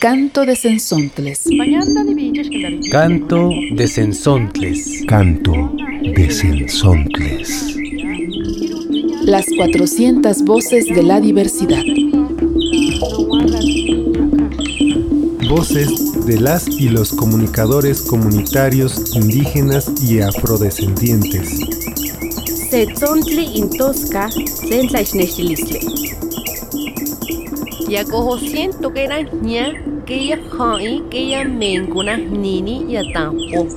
Canto de Sensontles. Canto de Sensontles. Canto de Sensontles. Las 400 voces de la diversidad. Voces de las y los comunicadores comunitarios indígenas y afrodescendientes. Setzontli intosca, sentla ixnextilistle. Yakoho siento que era ña, que ella hai, que ella mencuna nini y atampo.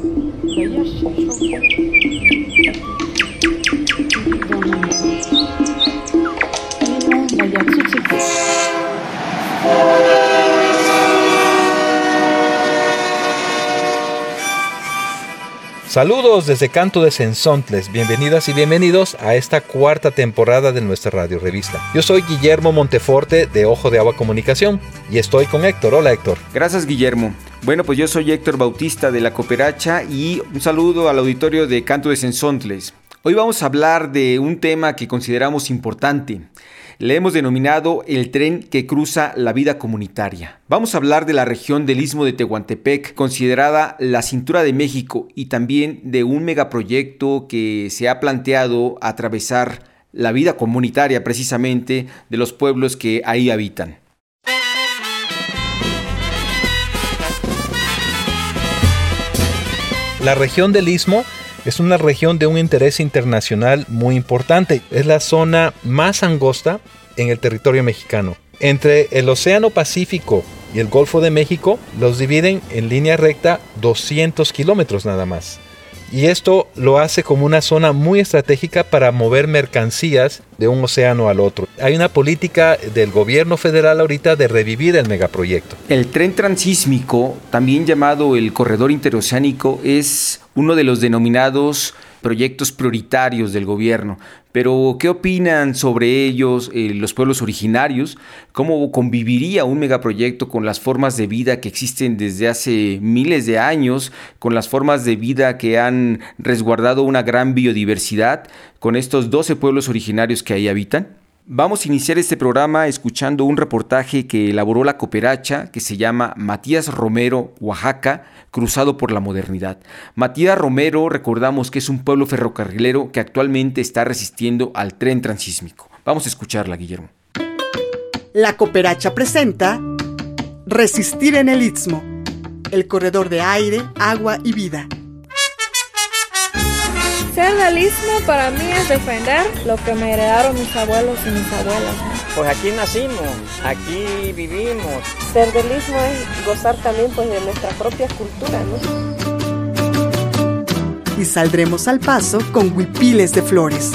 Saludos desde Canto de Sensontles, bienvenidas y bienvenidos a esta cuarta temporada de nuestra radio revista. Yo soy Guillermo Monteforte de Ojo de Agua Comunicación y estoy con Héctor. Hola Héctor. Gracias Guillermo. Bueno, pues yo soy Héctor Bautista de la Cooperacha y un saludo al auditorio de Canto de Sensontles. Hoy vamos a hablar de un tema que consideramos importante, le hemos denominado el tren que cruza la vida comunitaria. Vamos a hablar de la región del Istmo de Tehuantepec, considerada la cintura de México, y también de un megaproyecto que se ha planteado atravesar la vida comunitaria precisamente de los pueblos que ahí habitan. La región del Istmo es una región de un interés internacional muy importante. Es la zona más angosta en el territorio mexicano. Entre el Océano Pacífico y el Golfo de México los dividen en línea recta 200 kilómetros nada más y esto lo hace como una zona muy estratégica para mover mercancías de un océano al otro. Hay una política del gobierno federal ahorita de revivir el megaproyecto. El tren transísmico, también llamado el corredor interoceánico, es uno de los denominados proyectos prioritarios del gobierno. Pero, ¿qué opinan sobre ellos eh, los pueblos originarios? ¿Cómo conviviría un megaproyecto con las formas de vida que existen desde hace miles de años, con las formas de vida que han resguardado una gran biodiversidad, con estos 12 pueblos originarios que ahí habitan? Vamos a iniciar este programa escuchando un reportaje que elaboró la cooperacha que se llama Matías Romero, Oaxaca, cruzado por la modernidad. Matías Romero, recordamos que es un pueblo ferrocarrilero que actualmente está resistiendo al tren transísmico. Vamos a escucharla, Guillermo. La cooperacha presenta Resistir en el Istmo, el corredor de aire, agua y vida. Ser del Istmo para mí es defender lo que me heredaron mis abuelos y mis abuelas. Pues aquí nacimos, aquí vivimos. Ser del Istmo es gozar también pues, de nuestra propia cultura, ¿no? Y saldremos al paso con huipiles de flores.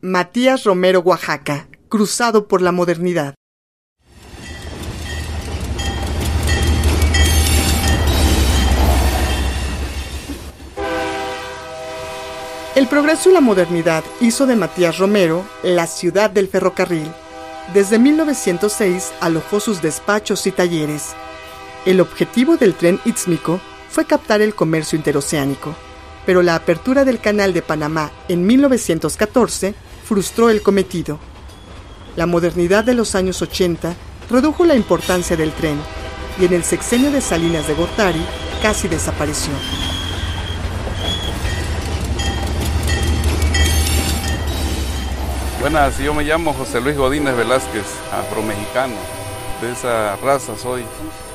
Matías Romero, Oaxaca, cruzado por la modernidad. El progreso y la modernidad hizo de Matías Romero la ciudad del ferrocarril. Desde 1906 alojó sus despachos y talleres. El objetivo del tren Istmico fue captar el comercio interoceánico, pero la apertura del canal de Panamá en 1914 frustró el cometido. La modernidad de los años 80 redujo la importancia del tren y en el sexenio de Salinas de Gortari casi desapareció. Buenas, yo me llamo José Luis Godínez Velázquez, afromexicano. De esa raza soy.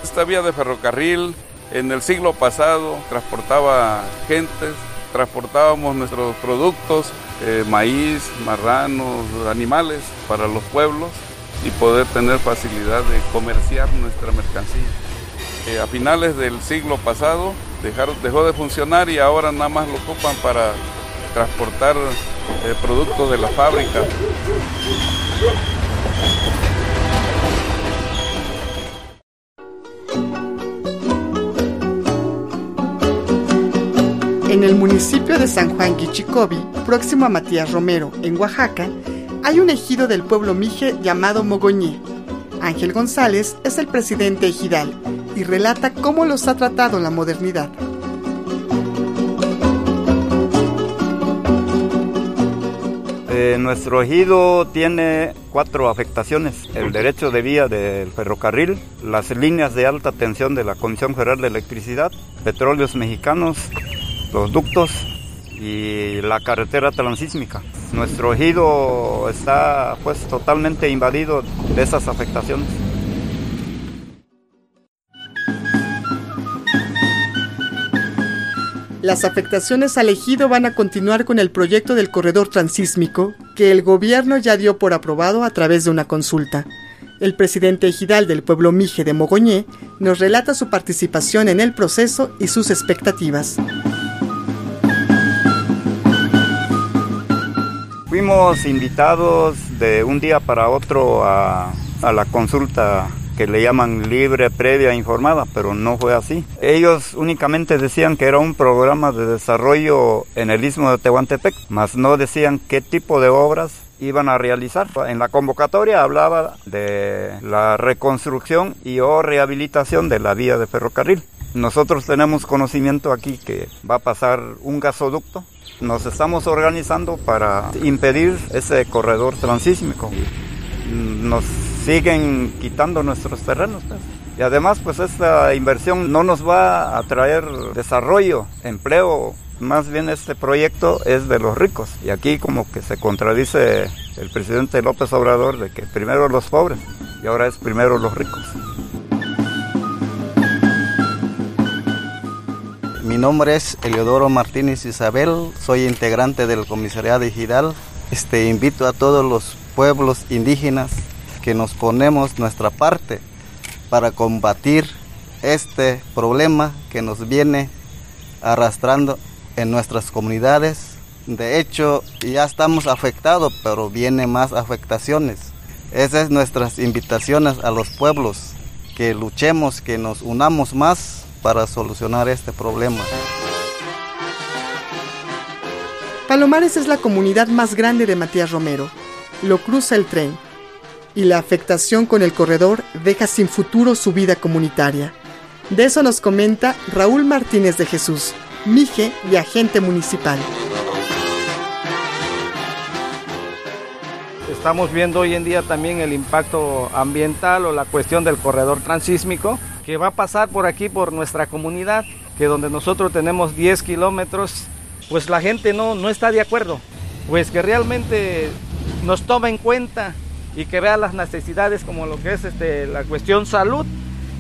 Esta vía de ferrocarril en el siglo pasado transportaba gentes, transportábamos nuestros productos, eh, maíz, marranos, animales para los pueblos y poder tener facilidad de comerciar nuestra mercancía. Eh, a finales del siglo pasado dejó de funcionar y ahora nada más lo ocupan para transportar eh, productos de la fábrica. En el municipio de San Juan Guichicobi, próximo a Matías Romero, en Oaxaca, hay un ejido del pueblo mije llamado Mogoñé. Ángel González es el presidente ejidal y relata cómo los ha tratado la modernidad. Eh, nuestro ejido tiene cuatro afectaciones. El derecho de vía del ferrocarril, las líneas de alta tensión de la Comisión Federal de Electricidad, petróleos mexicanos, los ductos y la carretera transísmica. Nuestro ejido está pues totalmente invadido de esas afectaciones. Las afectaciones al ejido van a continuar con el proyecto del corredor transísmico que el gobierno ya dio por aprobado a través de una consulta. El presidente ejidal del pueblo Mije de Mogoñé nos relata su participación en el proceso y sus expectativas. Fuimos invitados de un día para otro a, a la consulta que le llaman libre, previa, informada, pero no fue así. Ellos únicamente decían que era un programa de desarrollo en el istmo de Tehuantepec, mas no decían qué tipo de obras iban a realizar. En la convocatoria hablaba de la reconstrucción y o rehabilitación de la vía de ferrocarril. Nosotros tenemos conocimiento aquí que va a pasar un gasoducto. Nos estamos organizando para impedir ese corredor transísmico. Nos siguen quitando nuestros terrenos. Pues. Y además, pues esta inversión no nos va a traer desarrollo, empleo. Más bien este proyecto es de los ricos. Y aquí como que se contradice el presidente López Obrador de que primero los pobres y ahora es primero los ricos. Mi nombre es Eleodoro Martínez Isabel, soy integrante del comisariado Ejidal. Este, invito a todos los pueblos indígenas que nos ponemos nuestra parte para combatir este problema que nos viene arrastrando en nuestras comunidades. De hecho, ya estamos afectados, pero vienen más afectaciones. Esas son nuestras invitaciones a los pueblos, que luchemos, que nos unamos más para solucionar este problema. Palomares es la comunidad más grande de Matías Romero. Lo cruza el tren y la afectación con el corredor deja sin futuro su vida comunitaria. De eso nos comenta Raúl Martínez de Jesús, Mije y agente municipal. Estamos viendo hoy en día también el impacto ambiental o la cuestión del corredor transísmico que va a pasar por aquí, por nuestra comunidad, que donde nosotros tenemos 10 kilómetros, pues la gente no, no está de acuerdo, pues que realmente nos toma en cuenta y que vea las necesidades como lo que es este, la cuestión salud.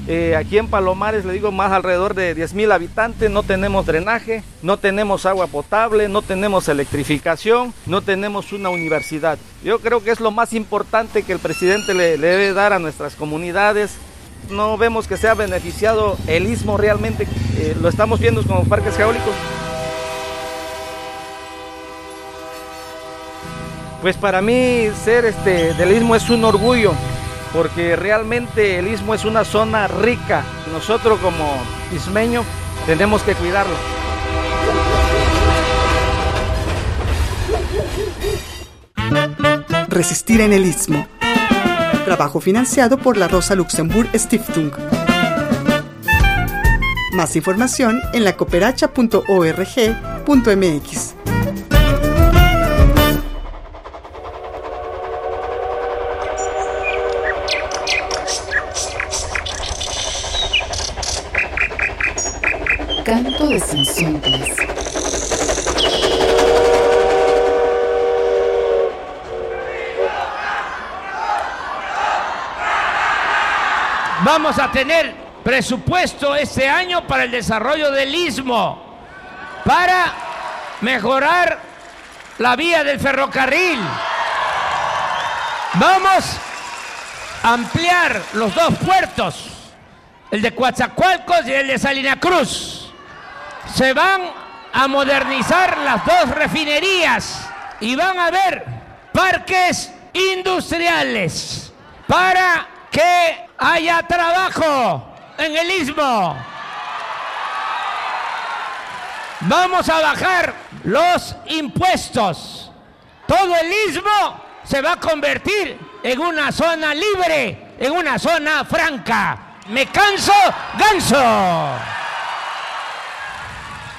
Eh, aquí en Palomares, le digo, más alrededor de 10 mil habitantes, no tenemos drenaje, no tenemos agua potable, no tenemos electrificación, no tenemos una universidad. Yo creo que es lo más importante que el presidente le, debe dar a nuestras comunidades. No vemos que sea beneficiado el istmo realmente, eh, lo estamos viendo como parques geólicos. Pues para mí ser este, del Istmo es un orgullo, porque realmente el Istmo es una zona rica. Nosotros como ismeños tenemos que cuidarlo. Resistir en el Istmo. Trabajo financiado por la Rosa Luxemburg Stiftung. Más información en la Canto de sinsontes. Vamos a tener presupuesto este año para el desarrollo del istmo, para mejorar la vía del ferrocarril. Vamos a ampliar los dos puertos, el de Coatzacoalcos y el de Salina Cruz se van a modernizar las dos refinerías y van a haber parques industriales para que haya trabajo en el istmo. Vamos a bajar los impuestos. Todo el istmo se va a convertir en una zona libre, en una zona franca. Me canso, ganso.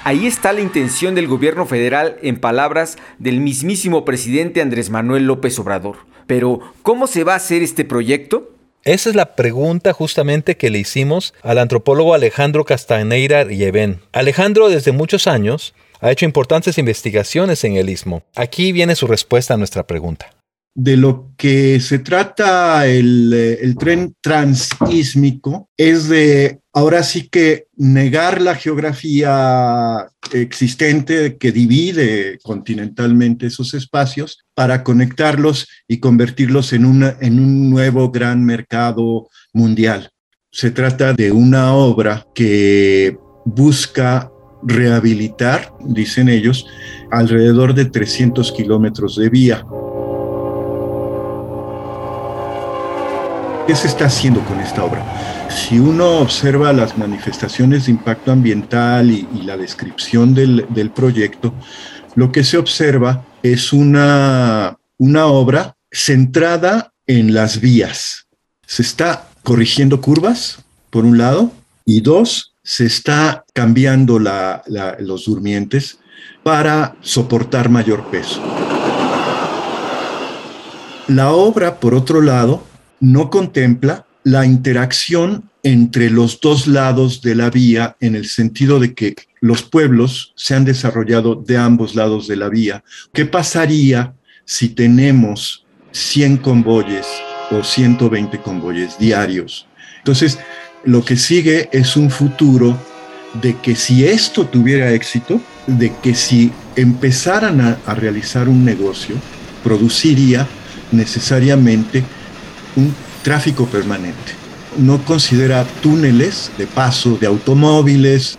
Ahí está la intención del gobierno federal en palabras del mismísimo presidente Andrés Manuel López Obrador. Pero, ¿cómo se va a hacer este proyecto? Esa es la pregunta justamente que le hicimos al antropólogo Alejandro Castaneira Rievén. Alejandro desde muchos años ha hecho importantes investigaciones en el istmo. Aquí viene su respuesta a nuestra pregunta. De lo que se trata el, eh, el tren transísmico es de ahora sí que negar la geografía existente que divide continentalmente esos espacios para conectarlos y convertirlos en, en un nuevo gran mercado mundial. Se trata de una obra que busca rehabilitar, dicen ellos, alrededor de 300 kilómetros de vía. ¿Qué se está haciendo con esta obra? Si uno observa las manifestaciones de impacto ambiental y, y la descripción del, proyecto, lo que se observa es una, una obra centrada en las vías. Se está corrigiendo curvas, por un lado, y dos, se está cambiando los durmientes para soportar mayor peso. La obra, por otro lado, no contempla la interacción entre los dos lados de la vía en el sentido de que los pueblos se han desarrollado de ambos lados de la vía. ¿Qué pasaría si tenemos 100 convoyes o 120 convoyes diarios? Entonces, lo que sigue es un futuro de que si esto tuviera éxito, de que si empezaran a, a realizar un negocio, produciría necesariamente un tráfico permanente. No considera túneles de paso de automóviles,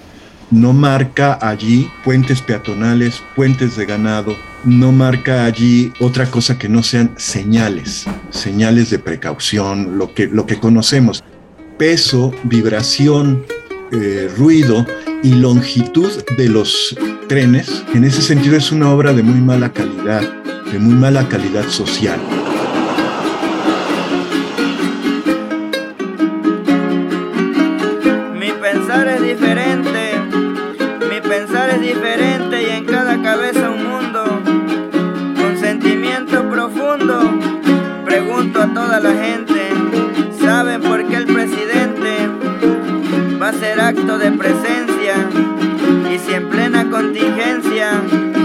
no marca allí puentes peatonales, puentes de ganado, no marca allí otra cosa que no sean señales, señales de precaución, lo que, lo que conocemos. Peso, vibración, eh, ruido y longitud de los trenes, en ese sentido es una obra de muy mala calidad, de muy mala calidad social. Contingencia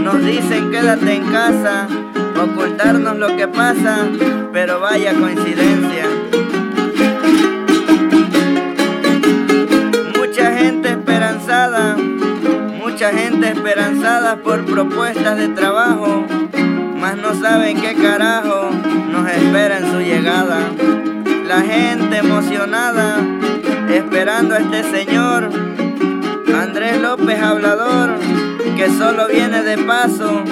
nos dicen quédate en casa, ocultarnos lo que pasa, pero vaya coincidencia. Mucha gente esperanzada, mucha gente esperanzada por propuestas de trabajo, mas no saben qué carajo nos espera en su llegada. La gente emocionada, esperando a este señor, Andrés López hablador, que solo viene de paso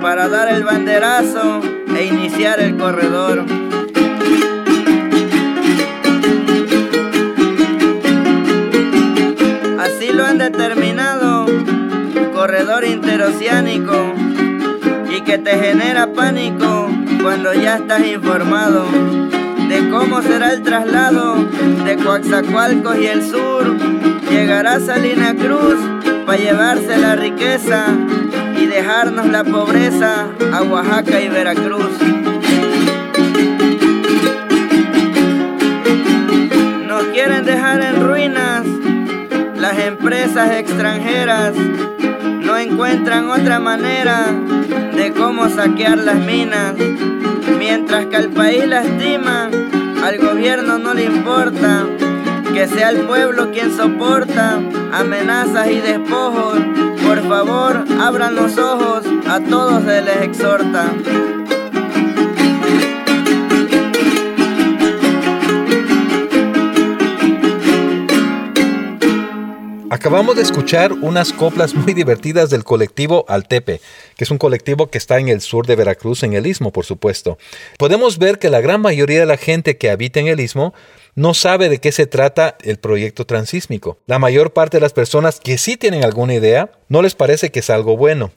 para dar el banderazo e iniciar el corredor. Así lo han determinado, corredor interoceánico, y que te genera pánico cuando ya estás informado de cómo será el traslado de Coaxacualcos y el sur. Llegará a Salina Cruz para llevarse la riqueza y dejarnos la pobreza a Oaxaca y Veracruz. Nos quieren dejar en ruinas las empresas extranjeras. No encuentran otra manera de cómo saquear las minas. Mientras que al país lastima, al gobierno no le importa que sea el pueblo quien soporta amenazas y despojos. Por favor, abran los ojos, a todos se les exhorta. Acabamos de escuchar unas coplas muy divertidas del colectivo Altepe, que es un colectivo que está en el sur de Veracruz, en el istmo, por supuesto. Podemos ver que la gran mayoría de la gente que habita en el istmo no sabe de qué se trata el proyecto transísmico. La mayor parte de las personas que sí tienen alguna idea, no les parece que es algo bueno.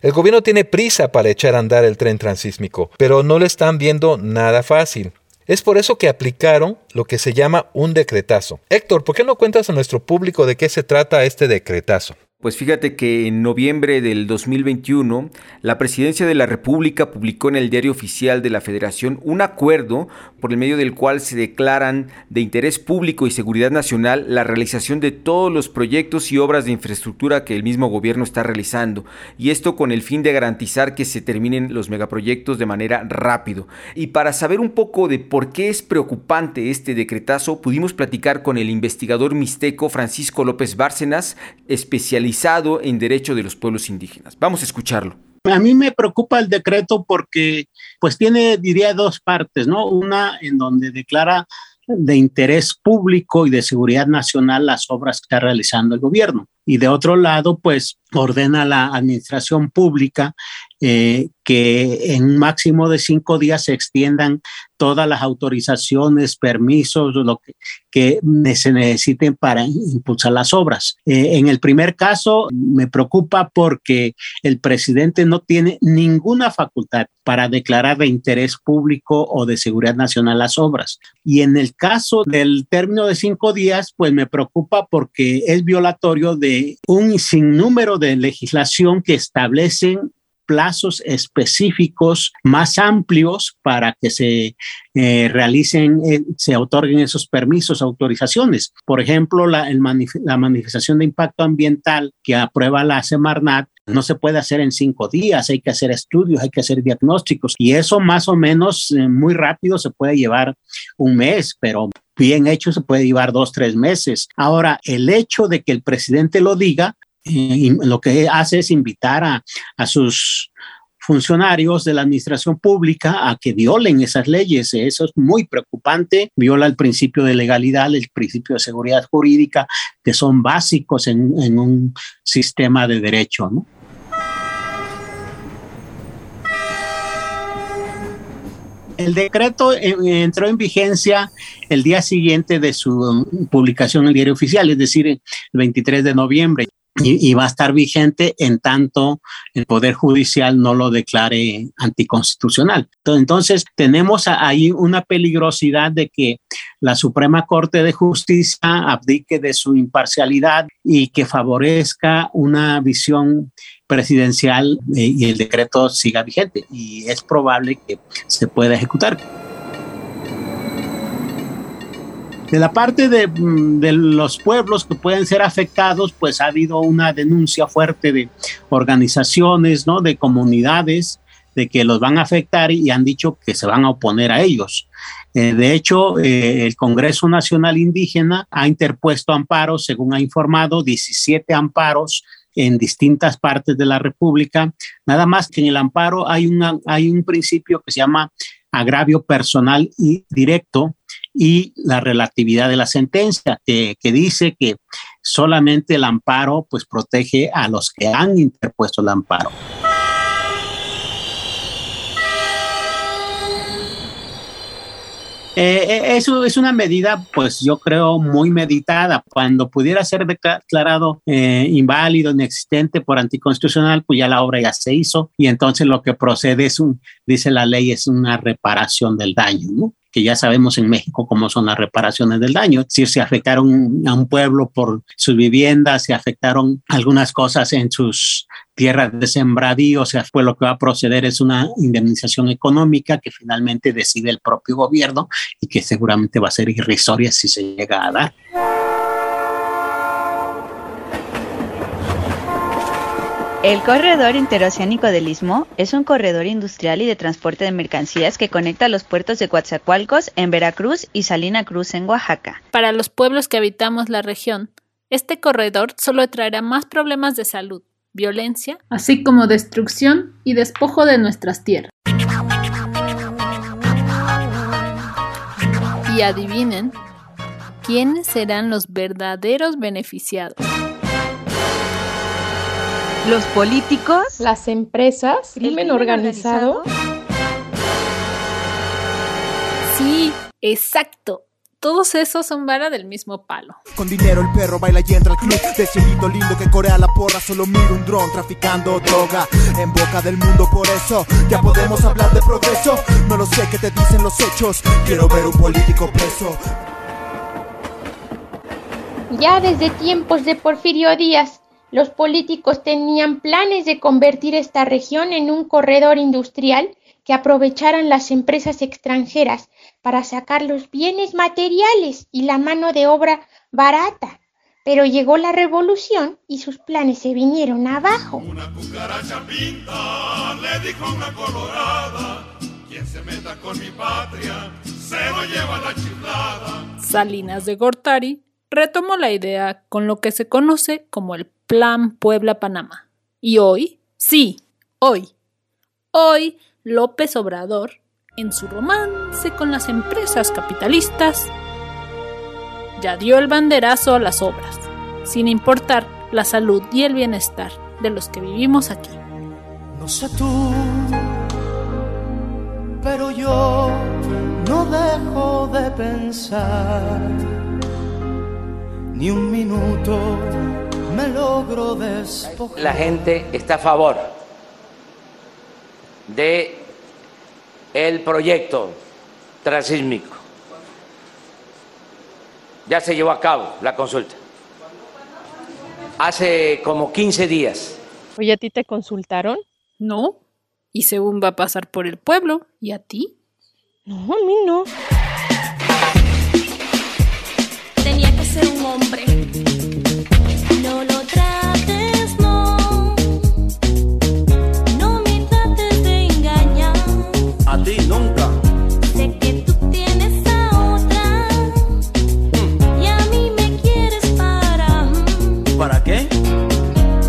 El gobierno tiene prisa para echar a andar el tren transísmico, pero no le están viendo nada fácil. Es por eso que aplicaron lo que se llama un decretazo. Héctor, ¿por qué no cuentas a nuestro público de qué se trata este decretazo? Pues fíjate que en noviembre del 2021, la Presidencia de la República publicó en el Diario Oficial de la Federación un acuerdo por el medio del cual se declaran de interés público y seguridad nacional la realización de todos los proyectos y obras de infraestructura que el mismo gobierno está realizando, y esto con el fin de garantizar que se terminen los megaproyectos de manera rápido. Y para saber un poco de por qué es preocupante este decretazo, pudimos platicar con el investigador mixteco Francisco López Bárcenas, especialista en derecho de los pueblos indígenas. Vamos a escucharlo. A mí me preocupa el decreto porque pues tiene, diría, dos partes, ¿no? Una en donde declara de interés público y de seguridad nacional las obras que está realizando el gobierno. Y de otro lado, pues ordena a la administración pública eh, que en un máximo de cinco días se extiendan todas las autorizaciones, permisos, lo que, se necesiten para impulsar las obras. Eh, en el primer caso, me preocupa porque el presidente no tiene ninguna facultad para declarar de interés público o de seguridad nacional las obras. Y en el caso del término de cinco días, pues me preocupa porque es violatorio de un sinnúmero de legislación que establecen plazos específicos más amplios para que se eh, realicen, eh, se otorguen esos permisos, autorizaciones. Por ejemplo, la, la manifestación de impacto ambiental que aprueba la Semarnat no se puede hacer en cinco días, hay que hacer estudios, hay que hacer diagnósticos y eso más o menos eh, muy rápido se puede llevar un mes, pero bien hecho se puede llevar dos, tres meses. Ahora, el hecho de que el presidente lo diga lo que hace es invitar a, a sus funcionarios de la administración pública a que violen esas leyes. Eso es muy preocupante. Viola el principio de legalidad, el principio de seguridad jurídica, que son básicos en, un sistema de derecho. El decreto entró en vigencia el día siguiente de su publicación en el diario oficial, es decir, el 23 de noviembre y, va a estar vigente en tanto el Poder Judicial no lo declare anticonstitucional. Entonces, tenemos ahí una peligrosidad de que la Suprema Corte de Justicia abdique de su imparcialidad y que favorezca una visión presidencial eh, y el decreto siga vigente. Y es probable que se pueda ejecutar. De la parte mm, de, los pueblos que pueden ser afectados, pues ha habido una denuncia fuerte de organizaciones, ¿no? De comunidades, de que los van a afectar y han dicho que se van a oponer a ellos. Eh, de hecho, eh, el Congreso Nacional Indígena ha interpuesto amparos, según ha informado, 17 amparos en distintas partes de la República. Nada más que en el amparo hay, una, hay un principio que se llama agravio personal y directo, y la relatividad de la sentencia, que, dice que solamente el amparo pues protege a los que han interpuesto el amparo. Eh, eh, eso es una medida, pues yo creo, muy meditada. Cuando pudiera ser declarado eh, inválido, inexistente por anticonstitucional, pues ya la obra ya se hizo y entonces lo que procede es un, dice la ley, es una reparación del daño, ¿no? que ya sabemos en México cómo son las reparaciones del daño. Decir, se afectaron a un pueblo por sus viviendas, se afectaron algunas cosas en sus tierras de sembradío, o sea, pues lo que va a proceder es una indemnización económica que finalmente decide el propio gobierno y que seguramente va a ser irrisoria si se llega a dar. El corredor interoceánico del Istmo es un corredor industrial y de transporte de mercancías que conecta los puertos de Coatzacoalcos en Veracruz y Salina Cruz en Oaxaca. Para los pueblos que habitamos la región, este corredor solo traerá más problemas de salud, violencia, así como destrucción y despojo de nuestras tierras. Y adivinen, ¿quiénes serán los verdaderos beneficiados? Los políticos, las empresas, crimen, organizado. Sí, exacto. Todos esos son vara del mismo palo. Con dinero el perro baila y entra al club. De cielito lindo que corea la porra Solo miro un dron traficando droga. En boca del mundo por eso Ya podemos hablar de progreso. No lo sé qué te dicen los hechos Quiero ver un político preso. Ya desde tiempos de Porfirio Díaz Los políticos tenían planes de convertir esta región en un corredor industrial que aprovecharan las empresas extranjeras para sacar los bienes materiales y la mano de obra barata. Pero llegó la revolución y sus planes se vinieron abajo. Una cucaracha pinta le dijo una colorada, quien se meta con mi patria se lo lleva la chiflada. Salinas de Gortari retomó la idea con lo que se conoce como el Plan Puebla-Panamá. Y hoy, sí, hoy, hoy López Obrador, en su romance con las empresas capitalistas, ya dio el banderazo a las obras, sin importar la salud y el bienestar de los que vivimos aquí. No sé tú, pero yo no dejo de pensar, ni un minuto me logro despojar. La gente está a favor de el proyecto transísmico. Ya se llevó a cabo la consulta. Hace como 15 días. Oye, ¿a ti te consultaron? No. Y según va a pasar por el pueblo. ¿Y a ti? No, a mí no. Tenía que ser un hombre. No lo trates, no. No me trates de engañar. A ti nunca. Sé que tú tienes a otra. Y a mí me quieres para. ¿Para qué?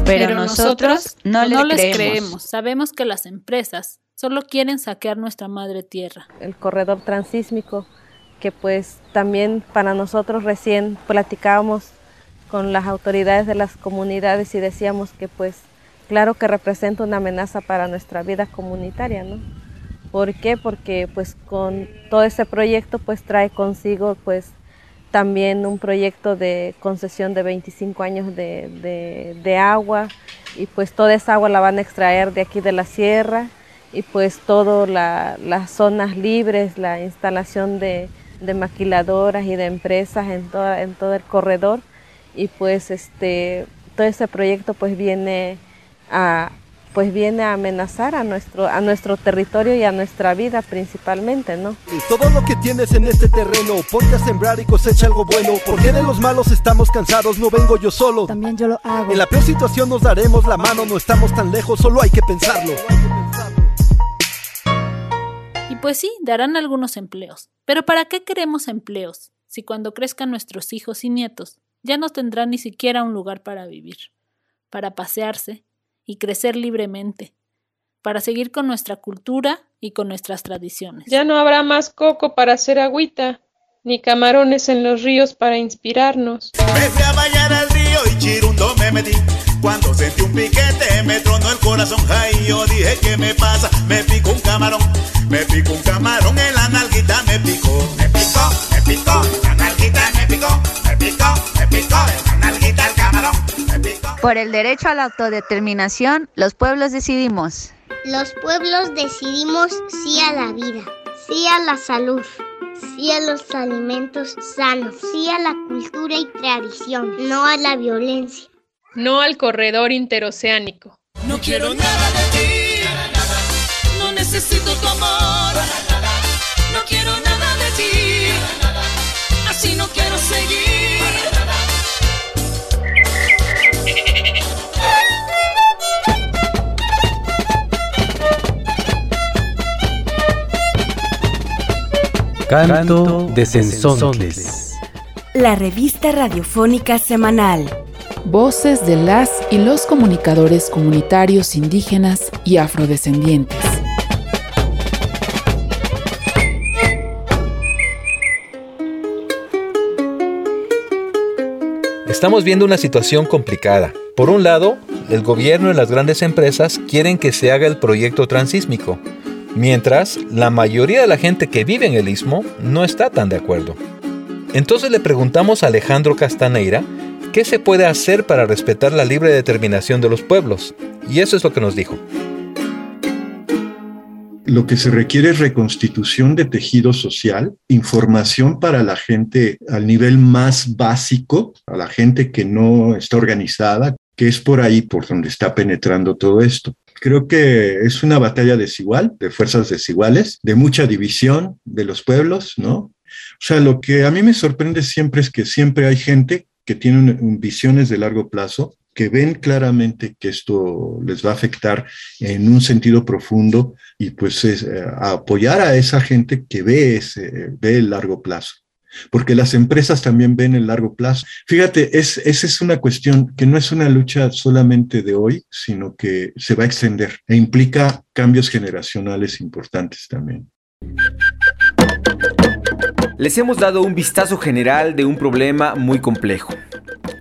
Pero, nosotros no, les, les creemos. creemos. Sabemos que las empresas solo quieren saquear nuestra madre tierra. El corredor transísmico, que pues también para nosotros recién platicábamos con las autoridades de las comunidades y decíamos que pues claro que representa una amenaza para nuestra vida comunitaria, ¿no? ¿Por qué? Porque pues con todo ese proyecto pues trae consigo pues también un proyecto de concesión de 25 años de, de, agua y pues toda esa agua la van a extraer de aquí de la sierra y pues todas la, las zonas libres, la instalación de, de, maquiladoras y de empresas en, toda, en todo el corredor y pues este todo ese proyecto pues viene a pues viene a amenazar a nuestro, a nuestro territorio y a nuestra vida principalmente, ¿no? Y todo lo que tienes en este terreno, ponte a sembrar y cosecha algo bueno, porque de los malos estamos cansados, no vengo yo solo. También yo lo hago. En la peor situación nos daremos la mano, no estamos tan lejos, solo hay que pensarlo. Pues sí, darán algunos empleos. Pero ¿para qué queremos empleos? Si cuando crezcan nuestros hijos y nietos, ya no tendrán ni siquiera un lugar para vivir, para pasearse, y crecer libremente, para seguir con nuestra cultura y con nuestras tradiciones. Ya no habrá más coco para hacer agüita, ni camarones en los ríos para inspirarnos. Me fui a bañar al río y chirundo me metí. Cuando sentí un piquete me tronó el corazón. Ay, yo dije, ¿qué me pasa? Me picó un camarón. Me picó un camarón en la nalguita, me picó. Me picó, me picó, la nalguita me picó. Me picó, me picó, la nalguita el camarón. Me picó. Por el derecho a la autodeterminación, los pueblos decidimos. Los pueblos decidimos sí a la vida, sí a la salud, sí a los alimentos sanos, sí a la cultura y tradición, no a la violencia. No al corredor interoceánico. No quiero nada de ti, no necesito tu amor, no quiero nada de ti, así no quiero seguir. Canto de Sensontles. La revista radiofónica semanal. Voces de las y los comunicadores comunitarios indígenas y afrodescendientes. Estamos viendo una situación complicada. Por un lado, el gobierno y las grandes empresas quieren que se haga el proyecto transísmico, mientras la mayoría de la gente que vive en el istmo no está tan de acuerdo. Entonces le preguntamos a Alejandro Castaneira qué se puede hacer para respetar la libre determinación de los pueblos, y eso es lo que nos dijo. Lo que se requiere es reconstitución de tejido social, información para la gente al nivel más básico, a la gente que no está organizada, que es por ahí por donde está penetrando todo esto. Creo que es una batalla desigual, de fuerzas desiguales, de mucha división de los pueblos, ¿no? O sea, lo que a mí me sorprende siempre es que siempre hay gente que tiene visiones de largo plazo, que ven claramente que esto les va a afectar en un sentido profundo y pues es, eh, apoyar a esa gente que ve, ese, ve el largo plazo. Porque las empresas también ven el largo plazo. Fíjate, es, esa es una cuestión que no es una lucha solamente de hoy, sino que se va a extender e implica cambios generacionales importantes también. Les hemos dado un vistazo general de un problema muy complejo.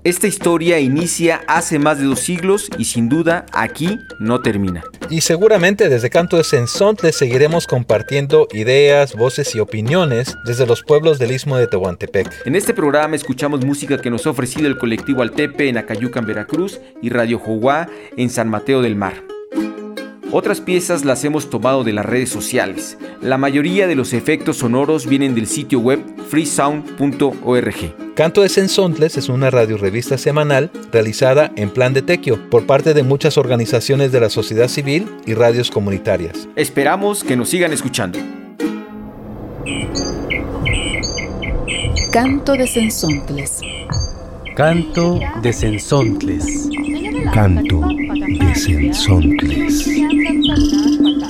Esta historia inicia hace más de dos siglos y sin duda aquí no termina. Y seguramente desde Canto de Sensontle seguiremos compartiendo ideas, voces y opiniones desde los pueblos del Istmo de Tehuantepec. En este programa escuchamos música que nos ha ofrecido el colectivo Altepe en Acayucan, Veracruz y Radio Joguá en San Mateo del Mar. Otras piezas las hemos tomado de las redes sociales. La mayoría de los efectos sonoros vienen del sitio web freesound.org. Canto de Sensontles es una radiorevista semanal realizada en plan de tequio por parte de muchas organizaciones de la sociedad civil y radios comunitarias. Esperamos que nos sigan escuchando. Canto de Sensontles. Canto de Sensontles. Canto de Sensontles.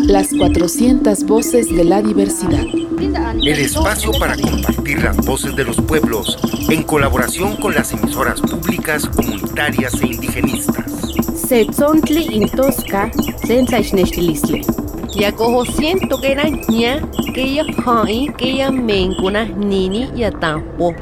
Las 400 voces de la diversidad. El espacio para compartir las voces de los pueblos en colaboración con las emisoras públicas, comunitarias e indigenistas. Setzontli intosca sensaixnextilistle. Yakoho siento que era ña que ya hai que ya mencuna nini ya tampo.